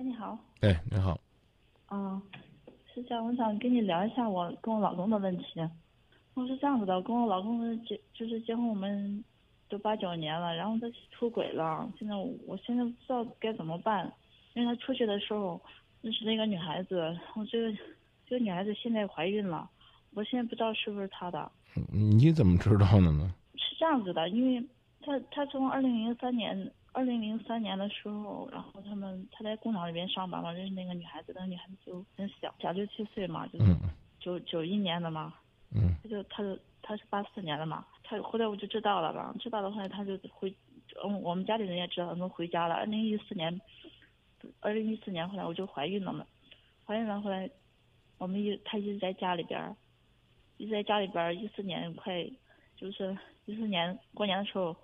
喂，你好。哎，你好。嗯，是这样，我想跟你聊一下我跟我老公的问题。我是这样子的，跟我老公结就是结婚我们都八九年了，然后他出轨了，现在我现在不知道该怎么办，因为他出去的时候认识了一个女孩子，我这个这个女孩子现在怀孕了，我现在不知道是不是他的。你怎么知道的呢？是这样子的，因为他他从二零零三年。二零零三年的时候，然后他们他在工厂里边上班嘛，认识那个女孩子，那个女孩子就很小，小六七岁嘛，就是九九一年的嘛，嗯，他就他就他是八四年的嘛，他后来我就知道了吧，知道的话他就回，嗯，我们家里人也知道，他们回家了。二零一四年，二零一四年后来我就怀孕了嘛，怀孕了后来，我们一他一直在家里边，一直在家里边，一四年快就是一四年过年的时候，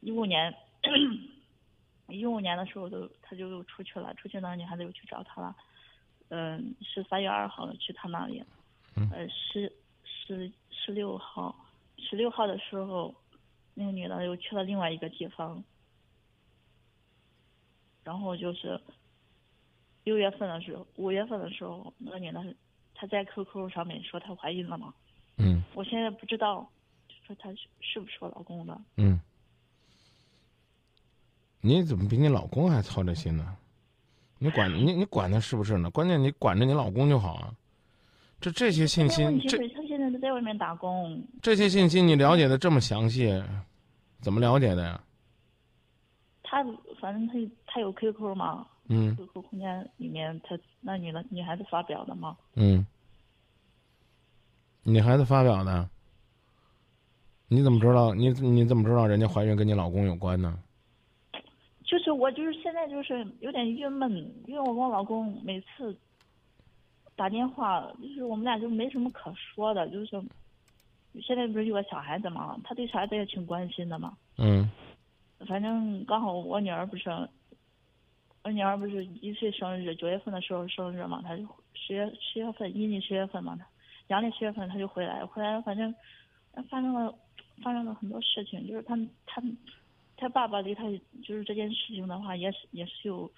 一五年。一五年的时候，都他就出去了，出去那个女孩子又去找他了。嗯，是三月二号去他那里。呃，十十十六号，十六号的时候，那个女的又去了另外一个地方。然后就是六月份的时候，五月份的时候，那个女的她在 QQ 上面说她怀孕了嘛。嗯。我现在不知道，就说她是是不是我老公的。嗯。你怎么比你老公还操这心呢？你管你你管他是不是呢？关键你管着你老公就好啊。这这些信息，这他现在都在外面打工。这些信息你了解的这么详细，怎么了解的呀？他反正他他有 QQ 嘛，嗯，QQ 空间里面他那女的女孩子发表的嘛，嗯，女孩子发表的，你怎么知道？你你怎么知道人家怀孕跟你老公有关呢？就是我就是现在就是有点郁闷，因为我跟我老公每次打电话，就是我们俩就没什么可说的，就是现在不是有个小孩子嘛，他对小孩子也挺关心的嘛。嗯。反正刚好我女儿不是，我女儿不是一岁生日，九月份的时候生日嘛，她就十月十月份，阴历十月份嘛，她阳历十月份她就回来，回来反正发生了发生了很多事情，就是他他。他爸爸对他就是这件事情的话，也是也是有，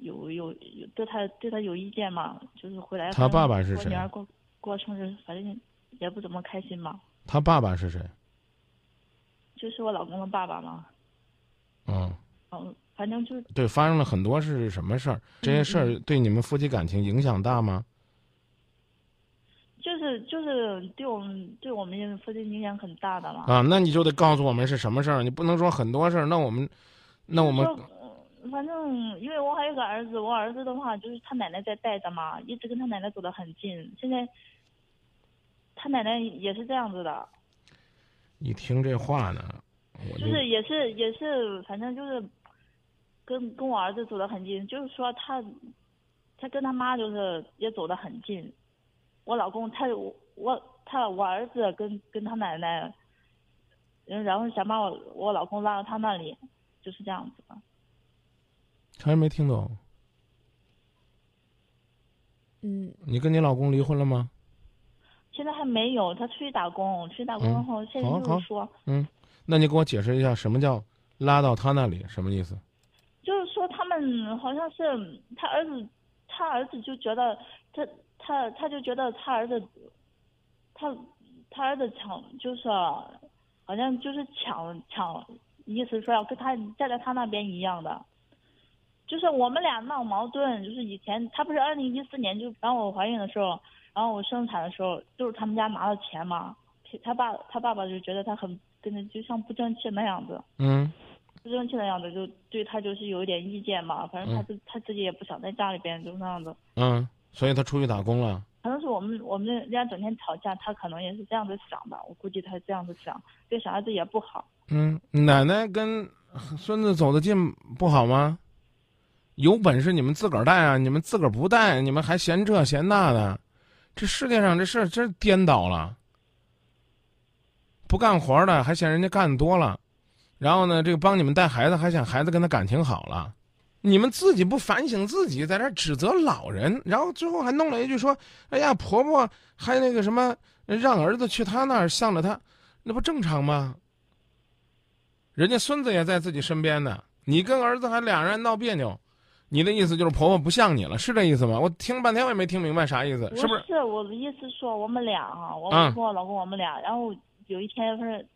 有有有对他对他有意见嘛，就是回来他爸爸是谁？过年过过生日，反正也不怎么开心嘛。他爸爸是谁？就是我老公的爸爸嘛。嗯。嗯，反正就对，发生了很多是什么事儿？这些事儿对你们夫妻感情影响大吗？就是就是对我们对我们夫妻影响很大的了。啊，那你就得告诉我们是什么事儿，你不能说很多事儿。那我们，那我们，反正因为我还有个儿子，我儿子的话就是他奶奶在带着嘛，一直跟他奶奶走得很近。现在，他奶奶也是这样子的。你听这话呢？就是也是也是，反正就是，跟跟我儿子走得很近，就是说他，他跟他妈就是也走得很近。我老公他我我他我儿子跟跟他奶奶，嗯，然后想把我我老公拉到他那里，就是这样子的。还没听懂。嗯。你跟你老公离婚了吗？现在还没有，他出去打工，出去打工后现在就是说。嗯，那你给我解释一下什么叫拉到他那里，什么意思？就是说他们好像是他儿子，他儿子就觉得他。他他就觉得他儿子，他他儿子抢就是，好像就是抢抢，意思说要跟他站在他那边一样的，就是我们俩闹矛盾，就是以前他不是二零一四年就当我怀孕的时候，然后我生产的时候，就是他们家拿了钱嘛，他爸他爸爸就觉得他很跟他就像不争气那样子，嗯，不争气那样子，就对他就是有一点意见嘛，反正他自他自己也不想在家里边就那样子，嗯。所以他出去打工了。可能是我们我们人家整天吵架，他可能也是这样子想吧。我估计他这样子想，对小孩子也不好。嗯，奶奶跟孙子走得近不好吗？有本事你们自个儿带啊！你们自个儿不带，你们还嫌这嫌那的，这世界上这事儿真颠倒了。不干活的还嫌人家干多了，然后呢，这个帮你们带孩子还想孩子跟他感情好了。你们自己不反省自己，在这指责老人，然后最后还弄了一句说：“哎呀，婆婆还那个什么，让儿子去她那儿向着她，那不正常吗？人家孙子也在自己身边呢，你跟儿子还俩人闹别扭，你的意思就是婆婆不像你了，是这意思吗？我听了半天我也没听明白啥意思，是不是？是我的意思说我们俩哈，我嗯跟我老公我们俩，然后有一天不是，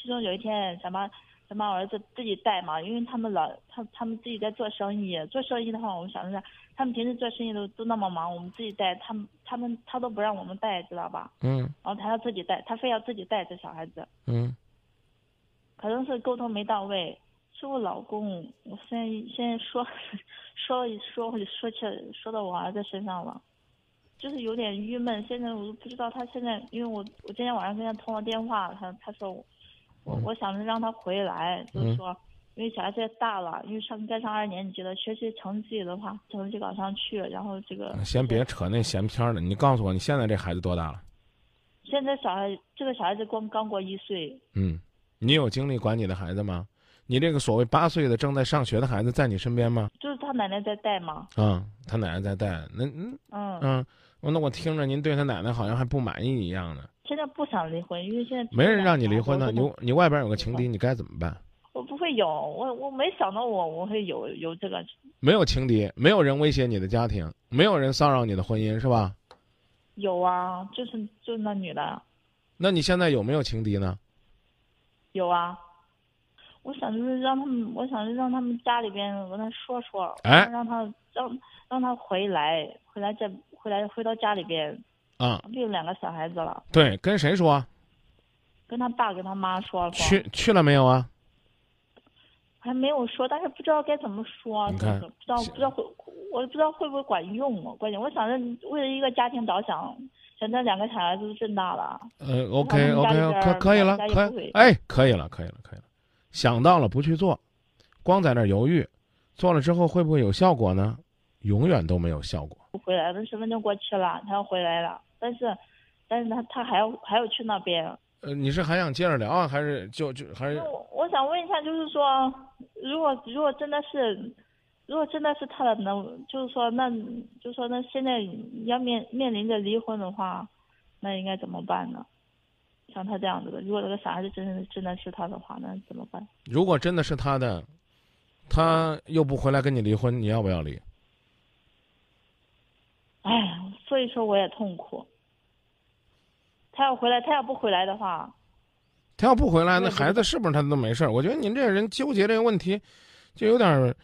其中有一天想把想把我儿子自己带嘛，因为他们老他他们自己在做生意，做生意的话，我们想着他们平时做生意都都那么忙，我们自己带，他们他们他都不让我们带，知道吧？嗯然后他要自己带，他非要自己带这小孩子，嗯可能是沟通没到位。是我老公，我现在现在说说一说说起说到我儿子身上了，就是有点郁闷。现在我都不知道他现在，因为我我今天晚上跟他通了电话，他他说我我我想着让他回来，就是说。因为小孩子也大了，因为上该上二年级了，学习成绩的话，成绩搞上去，然后这个先别扯那闲篇儿了，你告诉我你现在这孩子多大了？现在小孩这个小孩子刚刚过一岁，嗯，你有精力管你的孩子吗？你这个所谓八岁的正在上学的孩子在你身边吗？就是他奶奶在带吗，啊、他奶奶在带。那嗯嗯，嗯，那我听着您对他奶奶好像还不满意一样呢。现在不想离婚，因为现在没人让你离婚呢，你你外边有个情敌，你该怎么办？我不会有，我我没想到我我会有有这个，没有情敌，没有人威胁你的家庭，没有人骚扰你的婚姻，是吧？有啊，就是就是那女的那你现在有没有情敌呢？有啊，我想就是让他们，我想是让他们家里边跟他说说，哎让他让让他回来，回来再回来回到家里边，啊，不有两个小孩子了，对，跟谁说？跟他爸跟他妈说了，去去了没有啊？还没有说，但是不知道该怎么说，不知道不知道会，我不知道会不会管用啊。关键我想着为了一个家庭着想，现在两个小孩子都真大了，呃，OK OK，可可以了，可不会哎，可以了，可以了，可以了。想到了不去做，光在那儿犹豫，做了之后会不会有效果呢？永远都没有效果。不回来，那身份证过期了，他要回来了，但是，但是他他还要还要去那边。呃，你是还想接着聊啊，还是就就还是我我想问一下，就是说，如果如果真的是，如果真的是他的能，就是说那，就是说那现在要面面临着离婚的话，那应该怎么办呢？像他这样子的，如果这个小孩子真的真的是他的话，那怎么办？如果真的是他的，他又不回来跟你离婚，你要不要离？哎，所以说我也痛苦。他要回来，他要不回来的话，他要不回来，那孩子是不是他都没事儿？我觉得您这个人纠结这个问题，就有点儿，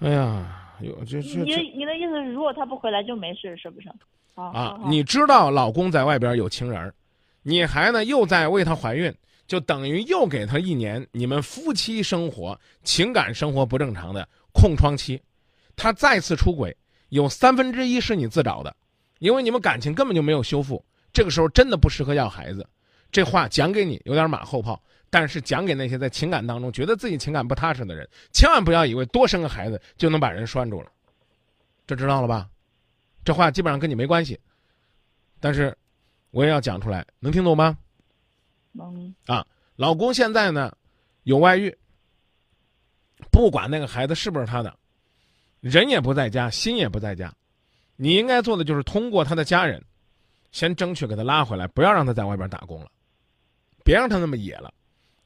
哎呀，有就就你你的意思是，如果他不回来就没事，是不是？啊啊，你知道老公在外边有情人儿，你还呢又在为他怀孕，就等于又给他一年你们夫妻生活、情感生活不正常的空窗期。他再次出轨，有三分之一是你自找的，因为你们感情根本就没有修复。这个时候真的不适合要孩子。这话讲给你有点马后炮，但是讲给那些在情感当中觉得自己情感不踏实的人，千万不要以为多生个孩子就能把人拴住了。这知道了吧？这话基本上跟你没关系，但是我也要讲出来，能听懂吗？能啊老公现在呢有外遇，不管那个孩子是不是他的，人也不在家，心也不在家，你应该做的就是通过他的家人，先争取给他拉回来，不要让他在外边打工了，别让他那么野了，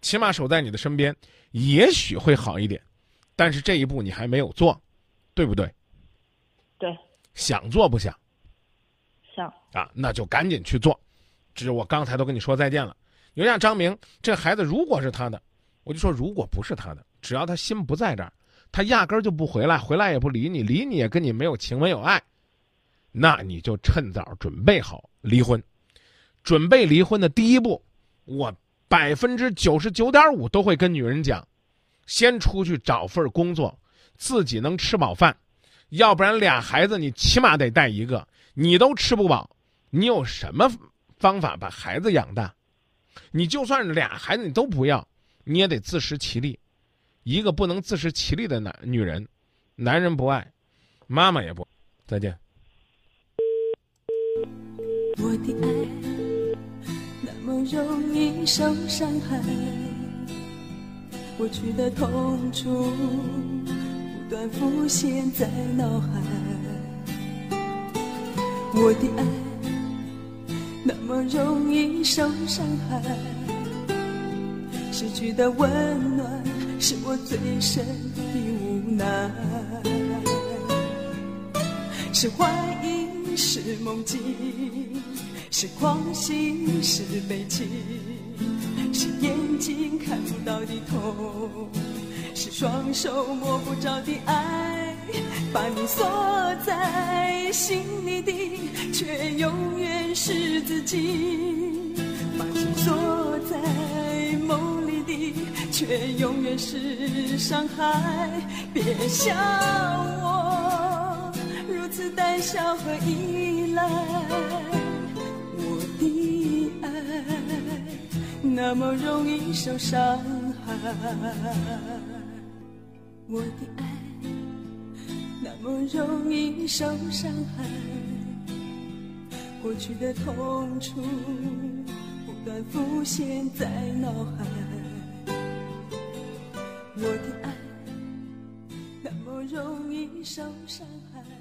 起码守在你的身边，也许会好一点。但是这一步你还没有做，对不对？对，想做不想想啊，那就赶紧去做。只是我刚才都跟你说再见了。你说像张明这孩子如果是他的，我就说如果不是他的，只要他心不在这儿，他压根儿就不回来，回来也不理你，理你也跟你没有情没有爱，那你就趁早准备好离婚。准备离婚的第一步，我百分之九十九点五都会跟女人讲：先出去找份工作，自己能吃饱饭，要不然俩孩子你起码得带一个，你都吃不饱，你有什么方法把孩子养大？你就算俩孩子你都不要，你也得自食其力。一个不能自食其力的男女人，男人不爱，妈妈也不。再见。我的爱那么容易受伤害，过去的痛楚不断浮现在脑海。我的爱那么容易受伤害，失去的温暖是我最深的无奈。是幻影，是梦境，是狂喜，是悲情，是眼睛看不到的痛，是双手摸不着的爱，把你锁在心里的，却永远是自己，把心锁，却永远是伤害。别笑我如此胆小和依赖，我的爱那么容易受伤害，我的爱那么容易受伤害，过去的痛楚不断浮现在脑海，我的爱。那么容易受伤害。